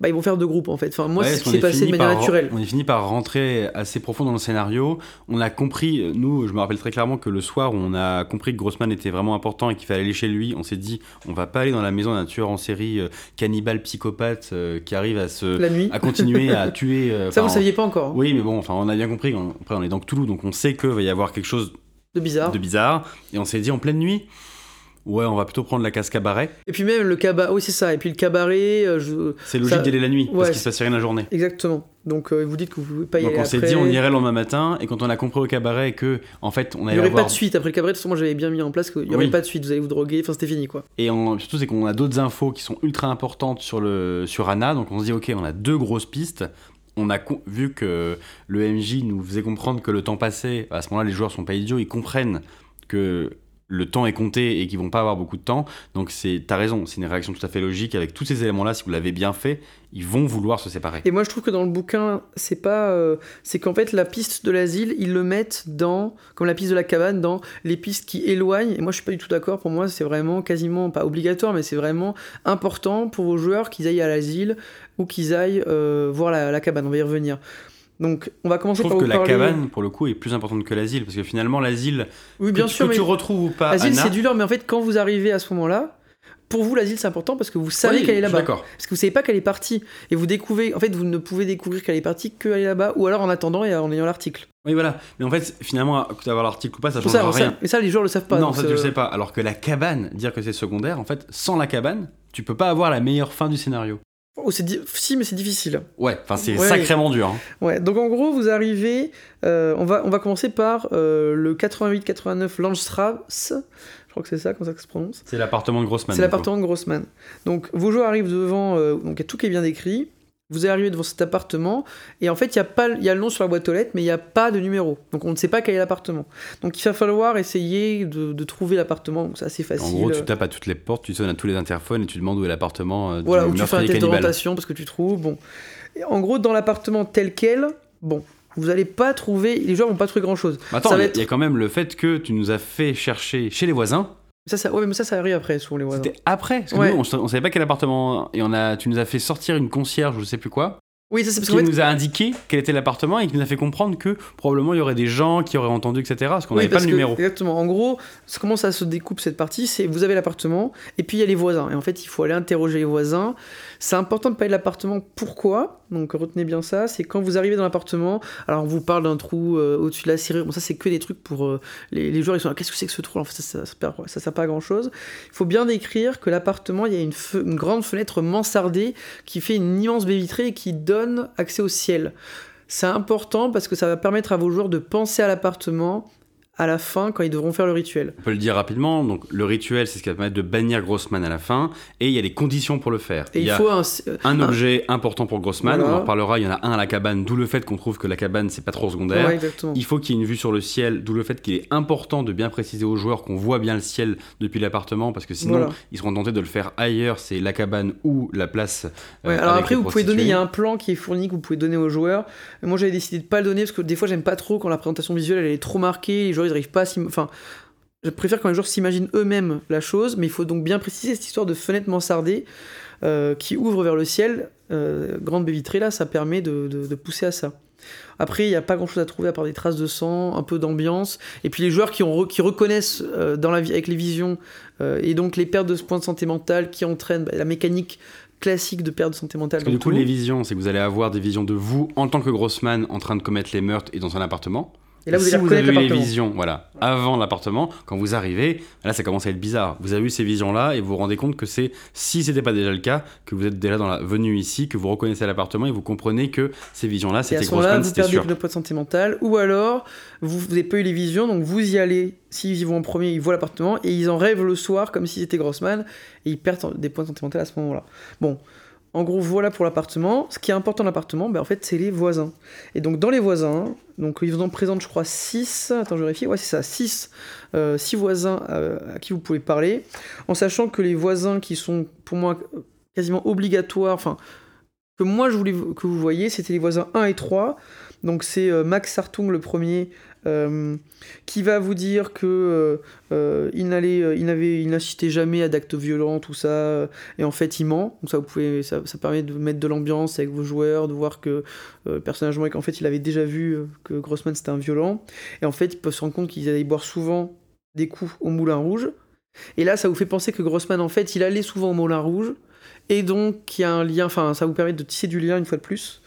bah, ils vont faire deux groupes en fait. Enfin, moi, c'est ce qui s'est passé de manière naturelle. On est fini par rentrer assez profond dans le scénario. On a compris, nous, je me rappelle très clairement que le soir où on a compris que Grossman était vraiment important et qu'il fallait aller chez lui, on s'est dit, on va pas aller dans la maison d'un tueur en série euh, cannibale psychopathe euh, qui arrive à se, la nuit. à continuer à tuer. Euh, Ça, vous saviez pas encore. Oui, mais bon, enfin, on a bien compris. Après, on est dans Toulouse, donc on sait qu'il va y avoir quelque chose de bizarre. De bizarre. Et on s'est dit en pleine nuit Ouais, on va plutôt prendre la casse cabaret. Et puis même le cabaret, oui c'est ça, et puis le cabaret... Euh, c'est logique d'y aller la nuit, parce qu'il se passe rien la journée. Exactement. Donc euh, vous dites que vous pouvez pas y Donc on s'est dit on irait le lendemain matin, et quand on a compris au cabaret que, en fait, on allait Il n'y aurait pas de suite, après le cabaret, de toute façon moi j'avais bien mis en place qu'il n'y aurait pas de suite, vous allez vous droguer, enfin c'était fini quoi. Et surtout c'est qu'on a d'autres infos qui sont ultra importantes sur, le... sur Anna, donc on se dit ok, on a deux grosses pistes, on a vu que le MJ nous faisait comprendre que le temps passait, à ce moment-là les joueurs sont pas idiots, ils comprennent que le temps est compté et qu'ils vont pas avoir beaucoup de temps. Donc c'est, t'as raison, c'est une réaction tout à fait logique. Avec tous ces éléments-là, si vous l'avez bien fait, ils vont vouloir se séparer. Et moi, je trouve que dans le bouquin, c'est pas, euh, c'est qu'en fait la piste de l'asile, ils le mettent dans, comme la piste de la cabane, dans les pistes qui éloignent. Et moi, je suis pas du tout d'accord. Pour moi, c'est vraiment quasiment pas obligatoire, mais c'est vraiment important pour vos joueurs qu'ils aillent à l'asile ou qu'ils aillent euh, voir la, la cabane. On va y revenir. Donc, on va commencer Je par trouve vous que la cabane, pour le coup, est plus importante que l'asile, parce que finalement, l'asile, Oui, bien que, sûr, que mais tu retrouves ou pas, l'asile c'est du lore, mais en fait, quand vous arrivez à ce moment-là, pour vous, l'asile c'est important parce que vous savez Oui, qu'elle est je là-bas. D'accord. Parce que vous savez pas qu'elle est partie. Et vous découvrez, en fait, vous ne pouvez découvrir qu'elle est partie qu'elle est là-bas, ou alors en attendant et en ayant l'article. Oui, voilà. Mais en fait, finalement, que tu avoir l'article ou pas, ça Tout change ça, rien. et ça, les joueurs le savent pas. non, ça tu le sais pas. Alors que la cabane, dire que c'est secondaire, en fait, sans la cabane, tu peux pas avoir la meilleure fin du scénario. Oh, c'est di- Si, mais c'est difficile. Ouais, enfin c'est Ouais. sacrément dur. hein. Ouais, donc en gros, vous arrivez. euh, on, va, on va commencer par euh, le 88-89 Landstrasse. Je crois que c'est ça, comme ça que ça se prononce. C'est l'appartement de Grossman. C'est l'appartement de Grossman. Donc vos joueurs arrivent devant, euh, donc il y a tout qui est bien décrit. Vous arrivez devant cet appartement et en fait il y a pas, il y a le nom sur la boîte aux lettres, mais il n'y a pas de numéro. Donc on ne sait pas quel est l'appartement. Donc il va falloir essayer de, de trouver l'appartement. Donc c'est assez En facile. gros, tu tapes à toutes les portes, tu sonnes à tous les interphones et tu demandes où est l'appartement euh, voilà, où tu fais un test d'orientation parce que tu trouves. Bon, Et en gros dans l'appartement tel quel, bon, vous allez pas trouver, les joueurs vont pas trouver grand chose. Attends, être- il y a quand même le fait que tu nous as fait chercher chez les voisins. Ça, ça, ouais, mais ça, ça arrive après sur les voisins. C'était après. Parce que Ouais. nous, on, on savait pas quel appartement. Et on a, tu nous as fait sortir une concierge, je sais plus quoi, Oui, ça c'est parce qui qu'en fait, nous a indiqué quel était l'appartement et qui nous a fait comprendre que probablement il y aurait des gens qui auraient entendu, etc. Parce qu'on Oui, n'avait pas le numéro. Exactement. En gros, comment ça se découpe cette partie C'est vous avez l'appartement et puis il y a les voisins. Et en fait, il faut aller interroger les voisins. C'est important de parler de l'appartement. Pourquoi? Donc retenez bien ça. C'est quand vous arrivez dans l'appartement. Alors on vous parle d'un trou euh, au-dessus de la serrure. Bon, ça c'est que des trucs pour euh, les, les joueurs. Ils sont là, qu'est-ce que c'est que ce trou? En fait, ça, ça, sert- ça sert pas à grand chose. Il faut bien décrire que l'appartement, il y a une, fe- une grande fenêtre mansardée qui fait une immense baie vitrée et qui donne accès au ciel. C'est important parce que ça va permettre à vos joueurs de penser à l'appartement à la fin quand ils devront faire le rituel. On peut le dire rapidement. Donc, le rituel, c'est ce qui va permettre de bannir Grossman à la fin. Et il y a des conditions pour le faire. Et il il, y a faut un, un un- objet important pour Grossman. Voilà. On en reparlera. Il y en a un à la cabane, d'où le fait qu'on trouve que la cabane, c'est pas trop secondaire. Ouais. Il faut qu'il y ait une vue sur le ciel, d'où le fait qu'il est important de bien préciser aux joueurs qu'on voit bien le ciel depuis l'appartement, parce que sinon Voilà. ils seront tentés de le faire ailleurs, c'est la cabane ou la place. euh, Ouais, alors après, les vous pouvez donner, il y a un plan qui est fourni que vous pouvez donner aux joueurs. Moi, j'avais décidé de pas le donner parce que des fois, j'aime pas trop quand la présentation visuelle elle est trop marquée, les joueurs ils arrivent pas à Enfin, je préfère quand les joueurs s'imaginent eux-mêmes la chose, mais il faut donc bien préciser cette histoire de fenêtre mansardée euh, qui ouvre vers le ciel. euh, grande baie vitrée, là, ça permet de, de- de pousser à ça. Après, il n'y a pas grand chose à trouver à part des traces de sang, un peu d'ambiance. Et puis les joueurs qui, ont re- qui reconnaissent euh, dans la vie, avec les visions euh, et donc les pertes de points de santé mentale qui entraînent bah, la mécanique classique de perte de santé mentale. Parce que dans du coup, les visions, c'est que vous allez avoir des visions de vous en tant que Grossman en train de commettre les meurtres et dans un appartement. Et là, vous si allez vous avez eu les visions, voilà, avant l'appartement, quand vous arrivez, là, ça commence à être bizarre. Vous avez eu ces visions-là et vous vous rendez compte que c'est, si c'était pas déjà le cas, que vous êtes déjà dans la venue ici, que vous reconnaissez l'appartement et vous comprenez que ces visions-là, c'était ce moment-là, Grossman, vous perdez sûr. le poids mentale, ou alors vous n'avez pas eu les visions, donc vous y allez. S'ils y vont en premier, ils voient l'appartement et ils en rêvent le soir comme si c'était Grossman et ils perdent des points mentale à ce moment-là. Bon, en gros, voilà pour l'appartement. Ce qui est important dans l'appartement, ben, en fait, c'est les voisins. Et donc, dans les voisins, donc ils vous en présentent, je crois, 6. Attends, je vérifie. Ouais, c'est ça, 6 voisins euh, à qui vous pouvez parler, en sachant que les voisins qui sont, pour moi, quasiment obligatoires, enfin, que moi je voulais que vous voyez, c'était les voisins 1 et 3. Donc c'est euh, Max Sartung le premier euh, qui va vous dire que euh, euh, il n'allait, euh, il n'avait, il n'assistait jamais à d'actes violents, tout ça, et en fait il ment. Donc ça vous pouvez, ça, permet de mettre de l'ambiance avec vos joueurs, de voir que euh, le personnage Mike en fait il avait déjà vu que Grossman c'était un violent, et en fait il peut se rendre compte qu'ils allaient boire souvent des coups au Moulin Rouge. Et là ça vous fait penser que Grossman en fait il allait souvent au Moulin Rouge. Et donc, il y a un lien, enfin, ça vous permet de tisser du lien une fois de plus.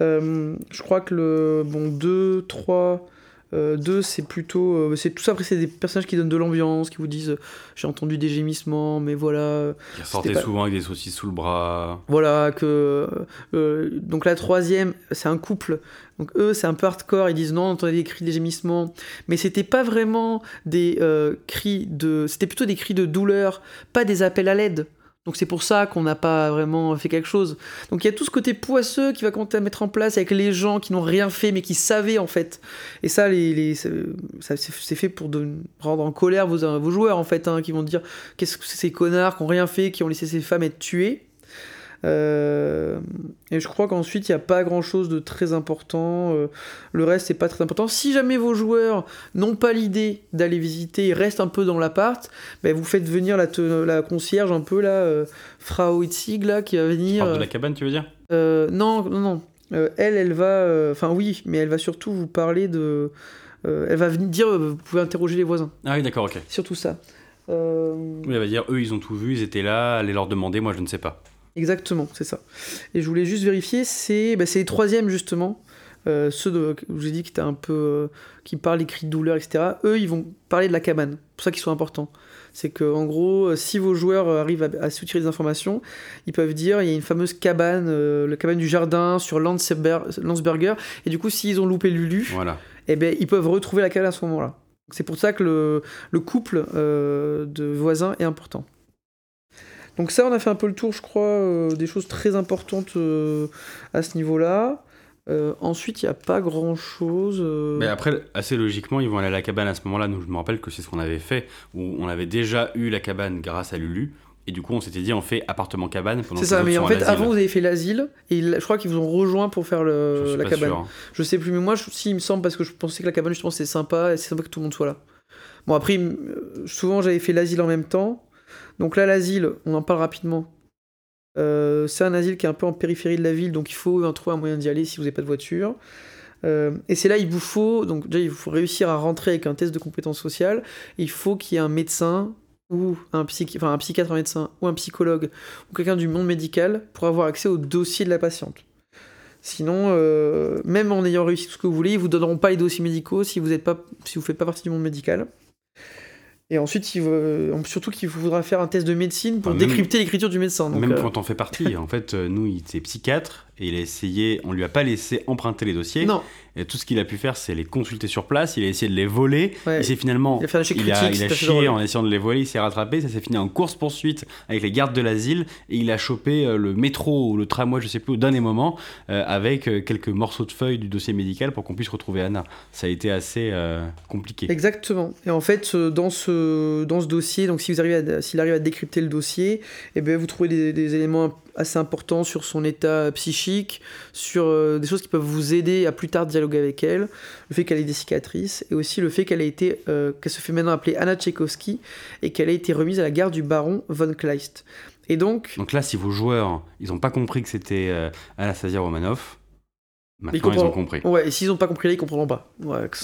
Je crois que le bon 2, 3, 2, c'est plutôt. euh, c'est tout ça, après, c'est des personnages qui donnent de l'ambiance, qui vous disent euh, J'ai entendu des gémissements, mais voilà. Qui pas- souvent avec des saucisses sous le bras. Voilà, que. euh, donc, la troisième, c'est un couple. Donc, eux, c'est un peu hardcore. Ils disent Non, on entendait des cris, des gémissements. Mais c'était pas vraiment des euh, cris de. C'était plutôt des cris de douleur, pas des appels à l'aide. Donc c'est pour ça qu'on n'a pas vraiment fait quelque chose. Donc il y a tout ce côté poisseux qui va compter à mettre en place avec les gens qui n'ont rien fait mais qui savaient en fait. Et ça, les, les- ça, ça, c'est c'est fait pour de, rendre en colère vos, vos joueurs en fait, hein, qui vont dire qu'est-ce que c'est ces connards qui n'ont rien fait, qui ont laissé ces femmes être tuées. Euh, et je crois qu'ensuite il n'y a pas grand chose de très important. Euh, le reste c'est pas très important. Si jamais vos joueurs n'ont pas l'idée d'aller visiter, ils restent un peu dans l'appart, ben, vous faites venir la, concierge un peu là, euh, Frau Itzig là, qui va Tu venir. parles de la cabane, tu veux dire? non, non, non. elle, elle va. Enfin, oui, mais elle va surtout vous parler de. elle va venir dire vous pouvez interroger les voisins. Ah oui, d'accord, ok. Surtout ça. Oui, elle va dire eux, ils ont tout vu, ils étaient là, allez leur demander, moi je ne sais pas. Exactement, c'est ça. Et je voulais juste vérifier, c'est bah, les troisièmes justement. Euh, ceux de, où j'ai dit qui un peu euh, qui parlent des cris de douleur etc eux ils vont parler de la cabane c'est pour ça qu'ils sont importants c'est que en gros euh, si vos joueurs arrivent à, à soutirer des informations ils peuvent dire il y a une fameuse cabane la cabane du jardin sur Landsberger et du coup s'ils ont loupé Lulu voilà. eh ben ils peuvent retrouver la cabane à ce moment là c'est pour ça que le, le couple de voisins est important donc ça, on a fait un peu le tour, je crois, des choses très importantes à ce niveau-là. Euh, ensuite, il n'y a pas grand chose. Euh. Mais après, assez logiquement, ils vont aller à la cabane à ce moment-là. Nous, je me rappelle que c'est ce qu'on avait fait, où on avait déjà eu la cabane grâce à Lulu. Et du coup, on s'était dit, on fait appartement-cabane C'est ça, mais en fait, avant, vous avez fait l'asile, et je crois qu'ils vous ont rejoint pour faire le, la cabane. Hein. Je sais plus, mais moi, si, il me semble, parce que je pensais que la cabane, justement, c'est sympa, et c'est sympa que tout le monde soit là. Bon, après, souvent, j'avais fait l'asile en même temps. Donc là, l'asile, on en parle rapidement. Euh, c'est un asile qui est un peu en périphérie de la ville, donc il faut trouver un moyen d'y aller si vous n'avez pas de voiture. Euh, et c'est là il vous faut donc déjà il faut réussir à rentrer avec un test de compétences sociales. Il faut qu'il y ait un médecin ou un, enfin, un psychiatre, un médecin ou un psychologue ou quelqu'un du monde médical pour avoir accès au dossier de la patiente. Sinon, euh, même en ayant réussi tout ce que vous voulez, ils vous donneront pas les dossiers médicaux si vous ne pas, si vous faites pas partie du monde médical. Et ensuite, il veut, surtout qu'il faudra faire un test de médecine pour décrypter l'écriture du médecin. même quand on fait partie, en fait, nous, il était psychiatre et il a essayé, on lui a pas laissé emprunter les dossiers. Non. Et tout ce qu'il a pu faire, c'est les consulter sur place. Il a essayé de les voler. Il s'est finalement, il a, fait il a, il a chié en essayant de les voler. Il s'est rattrapé. Ça s'est fini en course poursuite avec les gardes de l'asile et il a chopé euh, le métro ou le tramway, je sais plus, au dernier moment, euh, avec euh, quelques morceaux de feuilles du dossier médical pour qu'on puisse retrouver Anna. Ça a été assez compliqué. Exactement. Et en fait, dans ce dans ce dossier, donc si vous arrivez s'il arrive à décrypter le dossier, et eh bien vous trouvez des, des éléments assez important sur son état psychique, sur euh, des choses qui peuvent vous aider à plus tard dialoguer avec elle, le fait qu'elle ait des cicatrices, et aussi le fait qu'elle euh, qu'elle se fait maintenant appeler Anna Tchaikovsky, et qu'elle a été remise à la garde du baron von Kleist. Et donc... Donc là, si vos joueurs, ils n'ont pas compris que c'était euh, Anastasia Romanoff, Maintenant, ils, ont compris. Ouais, et s'ils n'ont pas compris là, ils comprendront pas.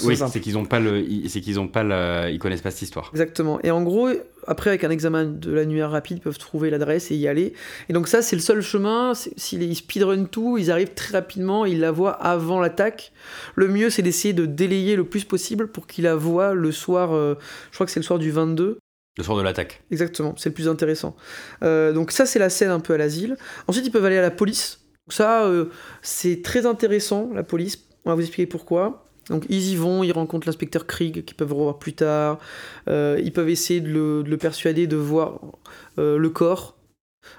oui, c'est qu'ils ont pas le, c'est qu'ils ont pas le, ils connaissent pas cette histoire. Exactement. Et en gros, après avec un examen de l'annuaire rapide, ils peuvent trouver l'adresse et y aller. Et donc ça, c'est le seul chemin. S'ils speedrun tout, ils arrivent très rapidement, ils la voient avant l'attaque. Le mieux, c'est d'essayer de délayer le plus possible pour qu'ils la voient le soir. Euh, je crois que c'est le soir du 22. Le soir de l'attaque. Exactement, c'est le plus intéressant. Euh, donc ça, c'est la scène un peu à l'asile. Ensuite, ils peuvent aller à la police ça, euh, c'est très intéressant, la police. On va vous expliquer pourquoi. Donc ils y vont, ils rencontrent l'inspecteur Krieg qu'ils peuvent revoir plus tard. Euh, ils peuvent essayer de le, persuader de voir euh, le corps,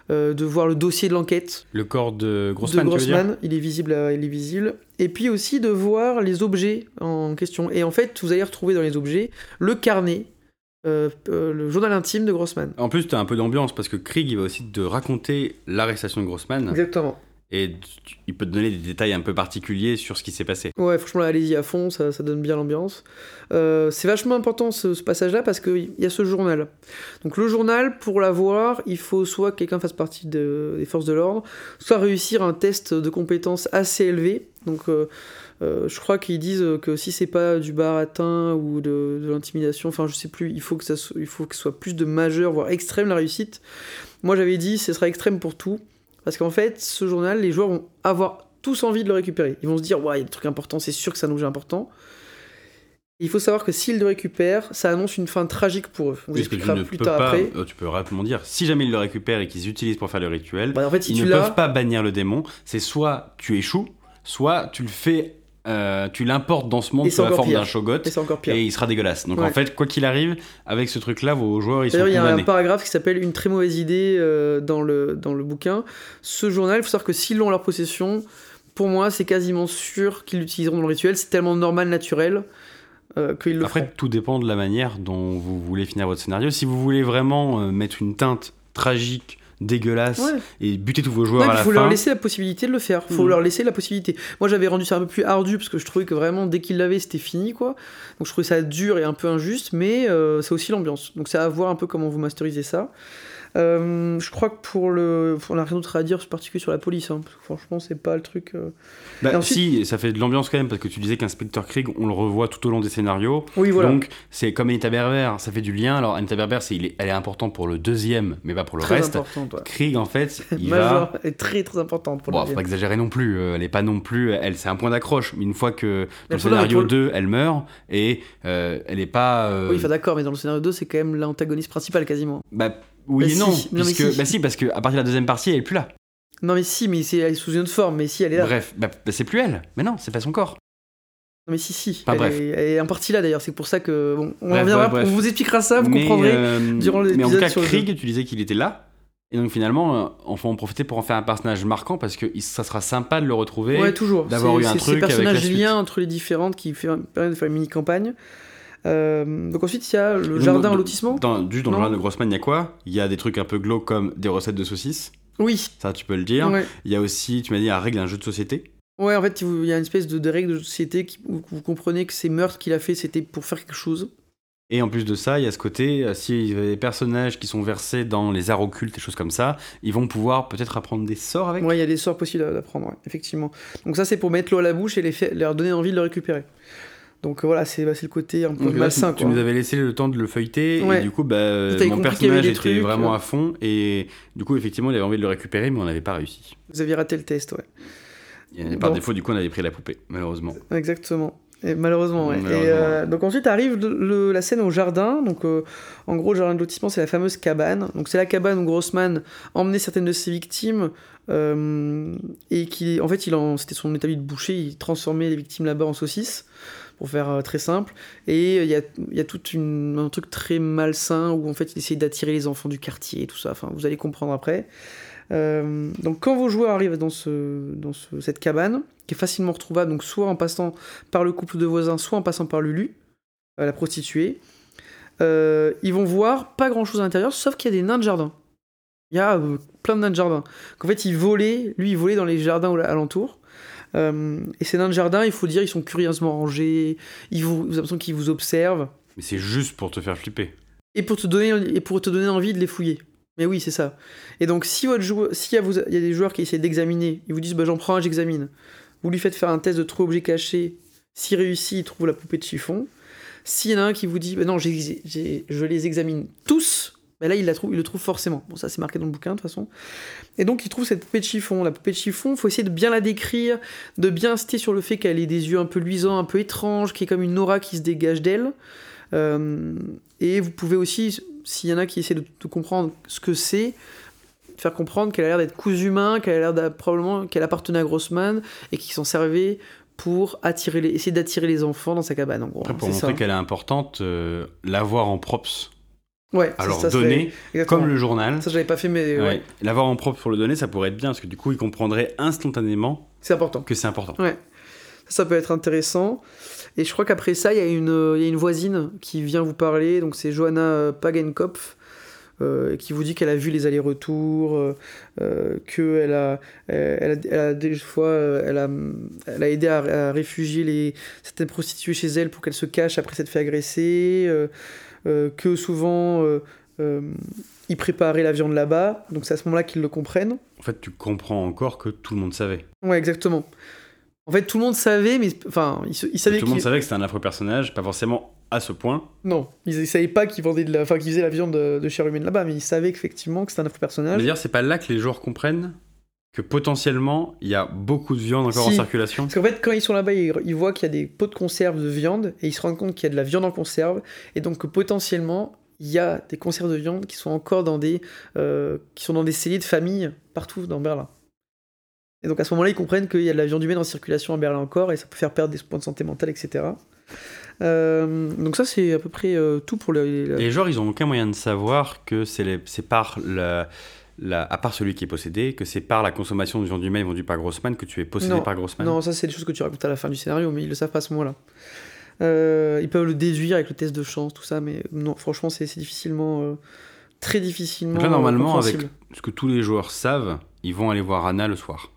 de voir le dossier de l'enquête. Le corps de Grossman. De Grossman, il est visible, il est visible. Et puis aussi de voir les objets en question. Et en fait, vous allez retrouver dans les objets le carnet le journal intime de Grossman. En plus, tu as un peu d'ambiance parce que Krieg il va aussi te raconter l'arrestation de Grossman. Exactement et il peut te donner des détails un peu particuliers sur ce qui s'est passé. Ouais, franchement, allez-y à fond, ça, donne bien l'ambiance. Euh, c'est vachement important ce, passage-là parce qu'il y a ce journal. Donc le journal, pour l'avoir, il faut soit que quelqu'un fasse partie des forces de l'ordre, soit réussir un test de compétences assez élevé. Donc euh, euh, je crois qu'ils disent que si c'est pas du baratin ou de, de l'intimidation, enfin je sais plus, il faut que ça il faut que ce soit plus de majeur, voire extrême la réussite. Moi j'avais dit ce sera extrême pour tout. Parce qu'en fait, ce journal, les joueurs vont avoir tous envie de le récupérer. Ils vont se dire, ouais, il y a des trucs importants, c'est sûr que c'est un objet important. il faut savoir que s'ils le récupèrent, ça annonce une fin tragique pour eux. On vous expliquera plus tard après. Euh, tu peux rapidement dire, si jamais ils le récupèrent et qu'ils utilisent pour faire le rituel, bah, en fait, ils ne peuvent pas bannir le démon. C'est soit tu échoues, soit tu le fais euh, tu l'importes dans ce monde sous la forme d'un shogot et, et, il sera dégueulasse. Donc en fait, quoi qu'il arrive, avec ce truc-là, vos joueurs ils sont Il y a un paragraphe qui s'appelle Une très mauvaise idée euh, dans, le, dans le bouquin. Ce journal, il faut savoir que s'ils l'ont en leur possession, pour moi, c'est quasiment sûr qu'ils l'utiliseront dans le rituel. C'est tellement normal, naturel. Euh, qu'ils le Après, tout dépend de la manière dont vous voulez finir votre scénario. Si vous voulez vraiment mettre une teinte tragique dégueulasse et buter tous vos joueurs à la fin. Il faut leur laisser la possibilité de le faire. Il faut mm. leur laisser la possibilité. Moi, j'avais rendu ça un peu plus ardu parce que je trouvais que vraiment, dès qu'ils l'avaient, c'était fini, quoi. Donc, je trouvais ça dur et un peu injuste, mais euh, c'est aussi l'ambiance. Donc, c'est à voir un peu comment vous masterisez ça. Euh, je crois que pour le. On n'a rien d'autre à dire, particulier sur la police. Hein, parce que franchement, c'est pas le truc. Euh. Bah, Si, ça fait de l'ambiance quand même, parce que tu disais qu'Inspecteur Krieg, on le revoit tout au long des scénarios. Oui, voilà. Donc, c'est comme Anita Berber, ça fait du lien. Alors, Anita Berber, c'est, il est, elle est importante pour le deuxième, mais pas pour le très reste. Krieg, en fait, il va. Elle est très très importante pour bon, faut pas exagérer non plus. Euh, elle est pas non plus. Elle, c'est un point d'accroche. Mais une fois que dans le scénario 2, elle meurt, et elle est pas. Oui, enfin, d'accord, mais dans le scénario 2, c'est quand même l'antagoniste principal quasiment. Bah, oui bah, et non, puisque, bah si, parce qu'à partir de la deuxième partie, elle est plus là. Non mais si, mais c'est elle est sous une autre forme, mais si elle est là. Bref, bah, bah c'est plus elle. Mais non, c'est pas son corps. Non mais si, si. elle, Est, elle, Est, en partie là d'ailleurs, c'est pour ça que bon, on, on vous expliquera ça, vous comprendrez euh, durant l'épisode. Mais en tout cas, Krieg, tu disais qu'il était là. Et donc finalement, euh, on va en profiter pour en faire un personnage marquant parce que ça sera sympa de le retrouver. Ouais, toujours. D'avoir eu un truc. C'est personnage lien entre les différentes qui fait, permet de faire une mini campagne. Euh, donc ensuite, il y a le jardin en lotissement. Dans, le jardin de Grossman, il y a quoi? Il y a des trucs un peu glauques comme des recettes de saucisses. Oui. Ça, tu peux le dire. Il y a aussi, tu m'as dit, la règle d'un jeu de société. Ouais, en fait, il y a une espèce de, de règle de société qui, où vous comprenez que ces meurtres qu'il a fait, c'était pour faire quelque chose. Et en plus de ça, il y a ce côté, euh, s'il y a des personnages qui sont versés dans les arts occultes et choses comme ça, ils vont pouvoir peut-être apprendre des sorts avec. Ouais, il y a des sorts possibles d'apprendre, effectivement. Donc ça, c'est pour mettre l'eau à la bouche et les leur donner envie de le récupérer. Donc voilà, c'est bah, le côté un peu malsain. Tu, nous avais laissé le temps de le feuilleter, et du coup, bah, mon personnage était vraiment à fond, et du coup, effectivement, il avait envie de le récupérer, mais on n'avait pas réussi. Vous aviez raté le test, ouais. Et par défaut, du coup, on avait pris la poupée, malheureusement. Exactement. Et malheureusement, ouais. Et euh, donc ensuite arrive la scène au jardin. Donc euh, en gros, le jardin de lotissement, c'est la fameuse cabane. Donc c'est la cabane où Grossman emmenait certaines de ses victimes euh, et qui, en fait, il c'était son établi de boucher. Il transformait les victimes là-bas en saucisses pour faire euh, très simple. Et il y a, tout un truc très malsain où en fait il essaye d'attirer les enfants du quartier tout ça. Enfin, vous allez comprendre après. Euh, donc quand vos joueurs arrivent dans, ce, dans cette cabane, qui est facilement retrouvable, donc soit en passant par le couple de voisins, soit en passant par Lulu, euh, la prostituée, ils vont voir pas grand chose à l'intérieur, sauf qu'il y a des nains de jardin. Il y a plein de nains de jardin. Qu'en fait, ils volaient, lui, il volait dans les jardins alentours. Euh, et ces nains de jardin, il faut dire, ils sont curieusement rangés, ils vous, vous avez l'impression qu'ils vous observent. Mais c'est juste pour te faire flipper. Et pour te donner, et pour te donner envie de les fouiller. Mais oui, c'est ça. Et donc, si votre joueur, s'il y, y a des joueurs qui essaient d'examiner, ils vous disent bah, j'en prends un, j'examine. Vous lui faites faire un test de trou objet caché. S'il réussit, il trouve la poupée de chiffon. S'il y en a un qui vous dit bah, non, je les examine tous, bah, là, il, la trouve, il le trouve forcément. Bon, ça, c'est marqué dans le bouquin, de toute façon. Et donc, il trouve cette poupée de chiffon. La poupée de chiffon, il faut essayer de bien la décrire, de bien insister sur le fait qu'elle ait des yeux un peu luisants, un peu étranges, qu'il y ait comme une aura qui se dégage d'elle. Euh, et vous pouvez aussi, s'il y en a qui essaient de, comprendre ce que c'est, faire comprendre qu'elle a l'air d'être cousu humain, qu'elle a l'air probablement qu'elle appartenait à Grossman et qu'ils s'en servait pour attirer les, essayer d'attirer les enfants dans sa cabane en gros. pour montrer qu'elle est importante, euh, l'avoir en props Ouais, alors donner, comme le journal. Ça, j'avais pas fait, mais. Ouais. L'avoir en propre pour le donner, ça pourrait être bien, parce que du coup, il comprendrait instantanément. Important. Que c'est important. Ouais. Ça, peut être intéressant. Et je crois qu'après ça, il y, a une, y a une voisine qui vient vous parler. Donc, c'est Johanna Pagenkopf. Euh, qui vous dit qu'elle a vu les allers-retours, euh, euh qu'elle a, elle a, a, des fois, euh, elle a, elle a aidé à, à, réfugier les, certaines prostituées chez elle pour qu'elles se cachent après s'être fait agresser. Euh, que souvent euh, euh, ils préparaient la viande là-bas, donc c'est à ce moment-là qu'ils le comprennent. En fait, tu comprends encore que tout le monde savait. Ouais, exactement. En fait, tout le monde savait, mais enfin, ils, savaient. Tout le monde savait que c'était un affreux personnage, pas forcément à ce point. Non, ils ne savaient pas qu'ils vendaient de la, enfin, qu'ils faisaient la viande de, de chair humaine là-bas, mais ils savaient effectivement que c'était un affreux personnage. Dire, c'est pas là que les joueurs comprennent que potentiellement il y a beaucoup de viande encore en circulation Parce qu'en fait, quand ils sont là-bas, ils, voient qu'il y a des pots de conserve de viande et ils se rendent compte qu'il y a de la viande en conserve et donc que potentiellement il y a des conserves de viande qui sont encore dans des euh, qui sont dans des celliers de famille partout dans Berlin. Et donc à ce moment-là, ils comprennent qu'il y a de la viande humaine en circulation à Berlin encore et ça peut faire perdre des points de santé mentale, etc. Euh, donc ça c'est à peu près euh, tout pour les. Les... les joueurs, ils ont aucun moyen de savoir que c'est par la à part celui qui est possédé, que c'est par la consommation de viande humaine vendue par Grossman que tu es possédé par Grossman Non, ça c'est des choses que tu racontes à la fin du scénario, mais ils le savent pas à ce moment-là. Euh, ils peuvent le déduire avec le test de chance, tout ça, mais non, franchement, c'est difficilement. Euh, très difficilement. là, normalement, avec ce que tous les joueurs savent, ils vont aller voir Anna le soir.